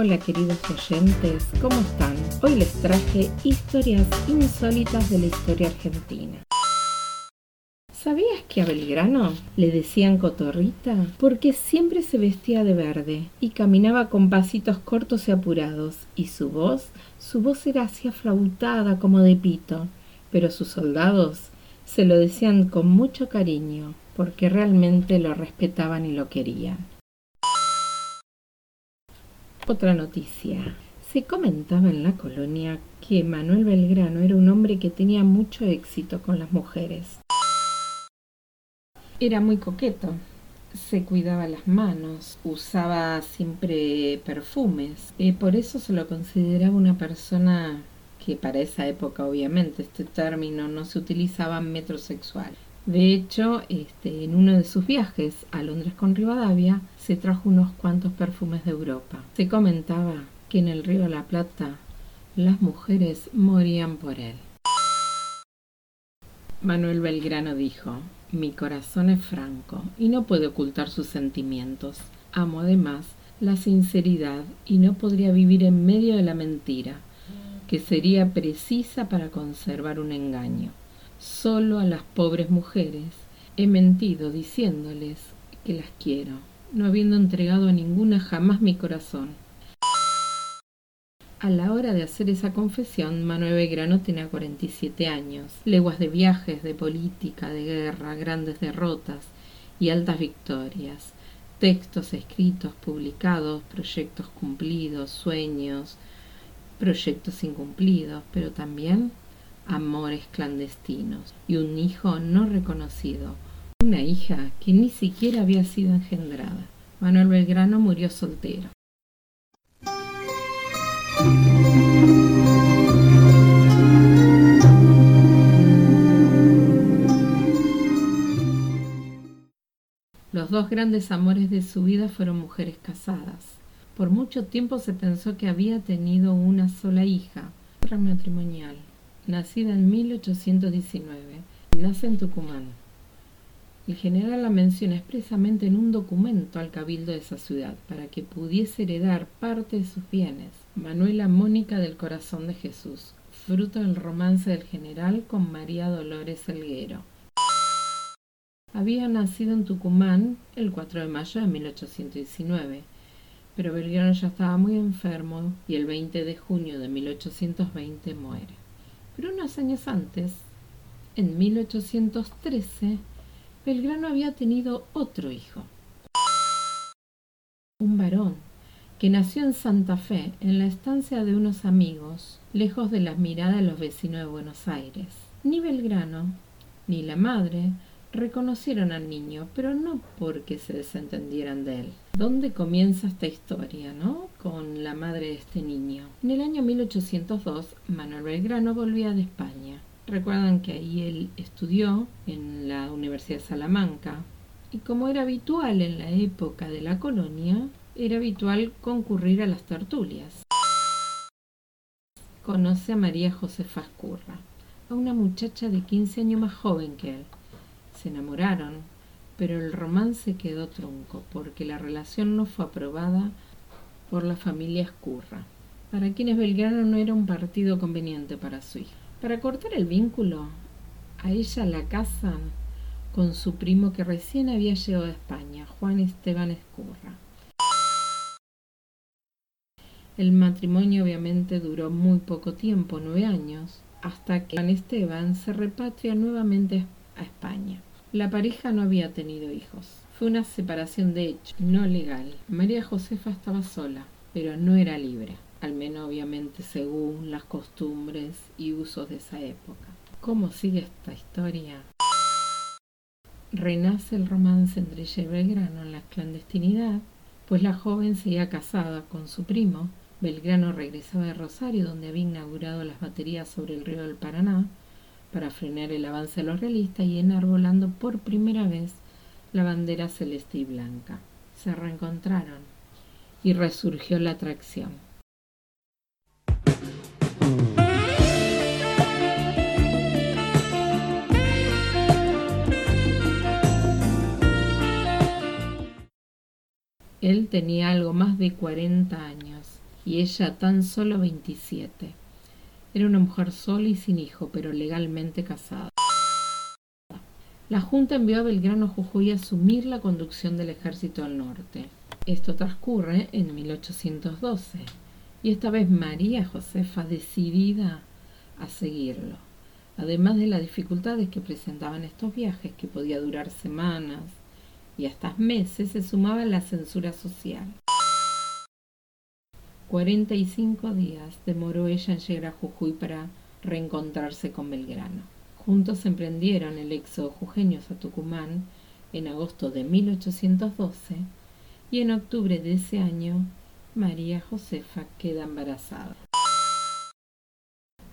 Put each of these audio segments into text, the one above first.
Hola queridos oyentes, ¿cómo están? Hoy les traje historias insólitas de la historia argentina. ¿Sabías que a Belgrano le decían cotorrita? Porque siempre se vestía de verde y caminaba con pasitos cortos y apurados, y su voz, su voz era así aflautada como de pito, pero sus soldados se lo decían con mucho cariño, porque realmente lo respetaban y lo querían. Otra noticia. Se comentaba en la colonia que Manuel Belgrano era un hombre que tenía mucho éxito con las mujeres. Era muy coqueto, se cuidaba las manos, usaba siempre perfumes, y por eso se lo consideraba una persona que para esa época obviamente este término no se utilizaba metrosexual. De hecho, este, en uno de sus viajes a Londres con Rivadavia, se trajo unos cuantos perfumes de Europa. Se comentaba que en el río la Plata las mujeres morían por él. Manuel Belgrano dijo, mi corazón es franco y no puede ocultar sus sentimientos. Amo además la sinceridad y no podría vivir en medio de la mentira, que sería precisa para conservar un engaño. Solo a las pobres mujeres. He mentido diciéndoles que las quiero, no habiendo entregado a ninguna jamás mi corazón. A la hora de hacer esa confesión, Manuel Belgrano tenía 47 años, leguas de viajes, de política, de guerra, grandes derrotas y altas victorias, textos escritos, publicados, proyectos cumplidos, sueños, proyectos incumplidos, pero también amores clandestinos y un hijo no reconocido, una hija que ni siquiera había sido engendrada. Manuel Belgrano murió soltero. Los dos grandes amores de su vida fueron mujeres casadas. Por mucho tiempo se pensó que había tenido una sola hija, matrimonial, nacida en 1819. Nace en Tucumán. El general la menciona expresamente en un documento al cabildo de esa ciudad para que pudiese heredar parte de sus bienes. Manuela Mónica del Corazón de Jesús, fruto del romance del general con María Dolores Elguero. Había nacido en Tucumán el 4 de mayo de 1819, pero Belgrano ya estaba muy enfermo y el 20 de junio de 1820 muere. Pero unos años antes, en 1813, Belgrano había tenido otro hijo, un varón, que nació en Santa Fe, en la estancia de unos amigos, lejos de las miradas de los vecinos de Buenos Aires. Ni Belgrano, ni la madre, reconocieron al niño, pero no porque se desentendieran de él. ¿Dónde comienza esta historia, no? Con la madre de este niño. En el año 1802, Manuel Belgrano volvía de España. Recuerdan que ahí él estudió en la Universidad de Salamanca y como era habitual en la época de la colonia, era habitual concurrir a las tertulias. Conoce a María Josefa Escurra, a una muchacha de 15 años más joven que él. Se enamoraron, pero el romance quedó trunco porque la relación no fue aprobada por la familia Escurra, para quienes Belgrano no era un partido conveniente para su hija. Para cortar el vínculo, a ella la casan con su primo que recién había llegado a España, Juan Esteban Escurra. El matrimonio obviamente duró muy poco tiempo, nueve años, hasta que Juan Esteban se repatria nuevamente a España. La pareja no había tenido hijos. Fue una separación de hecho, no legal. María Josefa estaba sola, pero no era libre al menos obviamente según las costumbres y usos de esa época. ¿Cómo sigue esta historia? Renace el romance entre ella y Belgrano en la clandestinidad, pues la joven seguía casada con su primo. Belgrano regresaba de Rosario, donde había inaugurado las baterías sobre el río del Paraná, para frenar el avance de los realistas y enarbolando por primera vez la bandera celeste y blanca. Se reencontraron y resurgió la atracción. Él tenía algo más de 40 años y ella tan solo 27. Era una mujer sola y sin hijo, pero legalmente casada. La Junta envió a Belgrano Jujuy a asumir la conducción del ejército al norte. Esto transcurre en 1812 y esta vez María Josefa decidida a seguirlo. Además de las dificultades que presentaban estos viajes, que podía durar semanas y hasta meses, se sumaba la censura social. 45 días demoró ella en llegar a Jujuy para reencontrarse con Belgrano. Juntos emprendieron el éxodo jujeños a Tucumán en agosto de 1812 y en octubre de ese año María Josefa queda embarazada.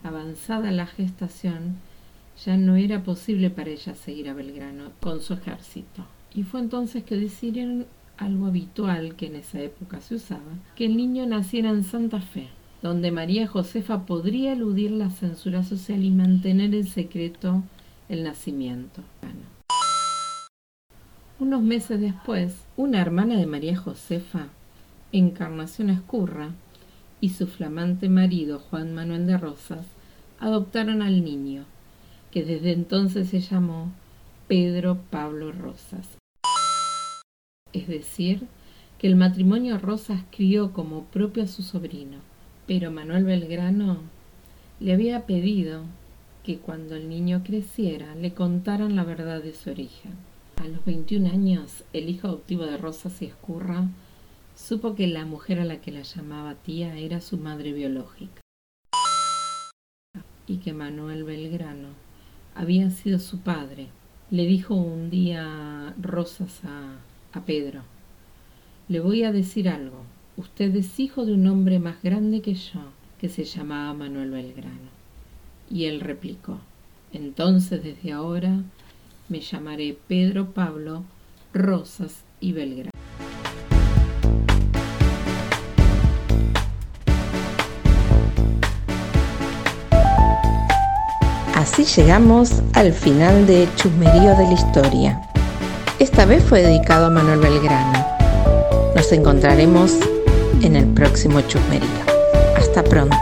Avanzada la gestación, ya no era posible para ella seguir a Belgrano con su ejército. Y fue entonces que decidieron algo habitual que en esa época se usaba, que el niño naciera en Santa Fe, donde María Josefa podría eludir la censura social y mantener en secreto el nacimiento. Unos meses después, una hermana de María Josefa, Encarnación Escurra, y su flamante marido Juan Manuel de Rosas adoptaron al niño, que desde entonces se llamó Pedro Pablo Rosas. Es decir, que el matrimonio Rosas crió como propio a su sobrino, pero Manuel Belgrano le había pedido que cuando el niño creciera le contaran la verdad de su origen. A los 21 años, el hijo adoptivo de Rosas y Escurra supo que la mujer a la que la llamaba tía era su madre biológica y que Manuel Belgrano había sido su padre. Le dijo un día Rosas a, a Pedro, le voy a decir algo, usted es hijo de un hombre más grande que yo, que se llamaba Manuel Belgrano. Y él replicó, entonces desde ahora me llamaré Pedro Pablo Rosas y Belgrano. Así llegamos al final de Chusmerío de la Historia. Esta vez fue dedicado a Manuel Belgrano. Nos encontraremos en el próximo Chusmerío. Hasta pronto.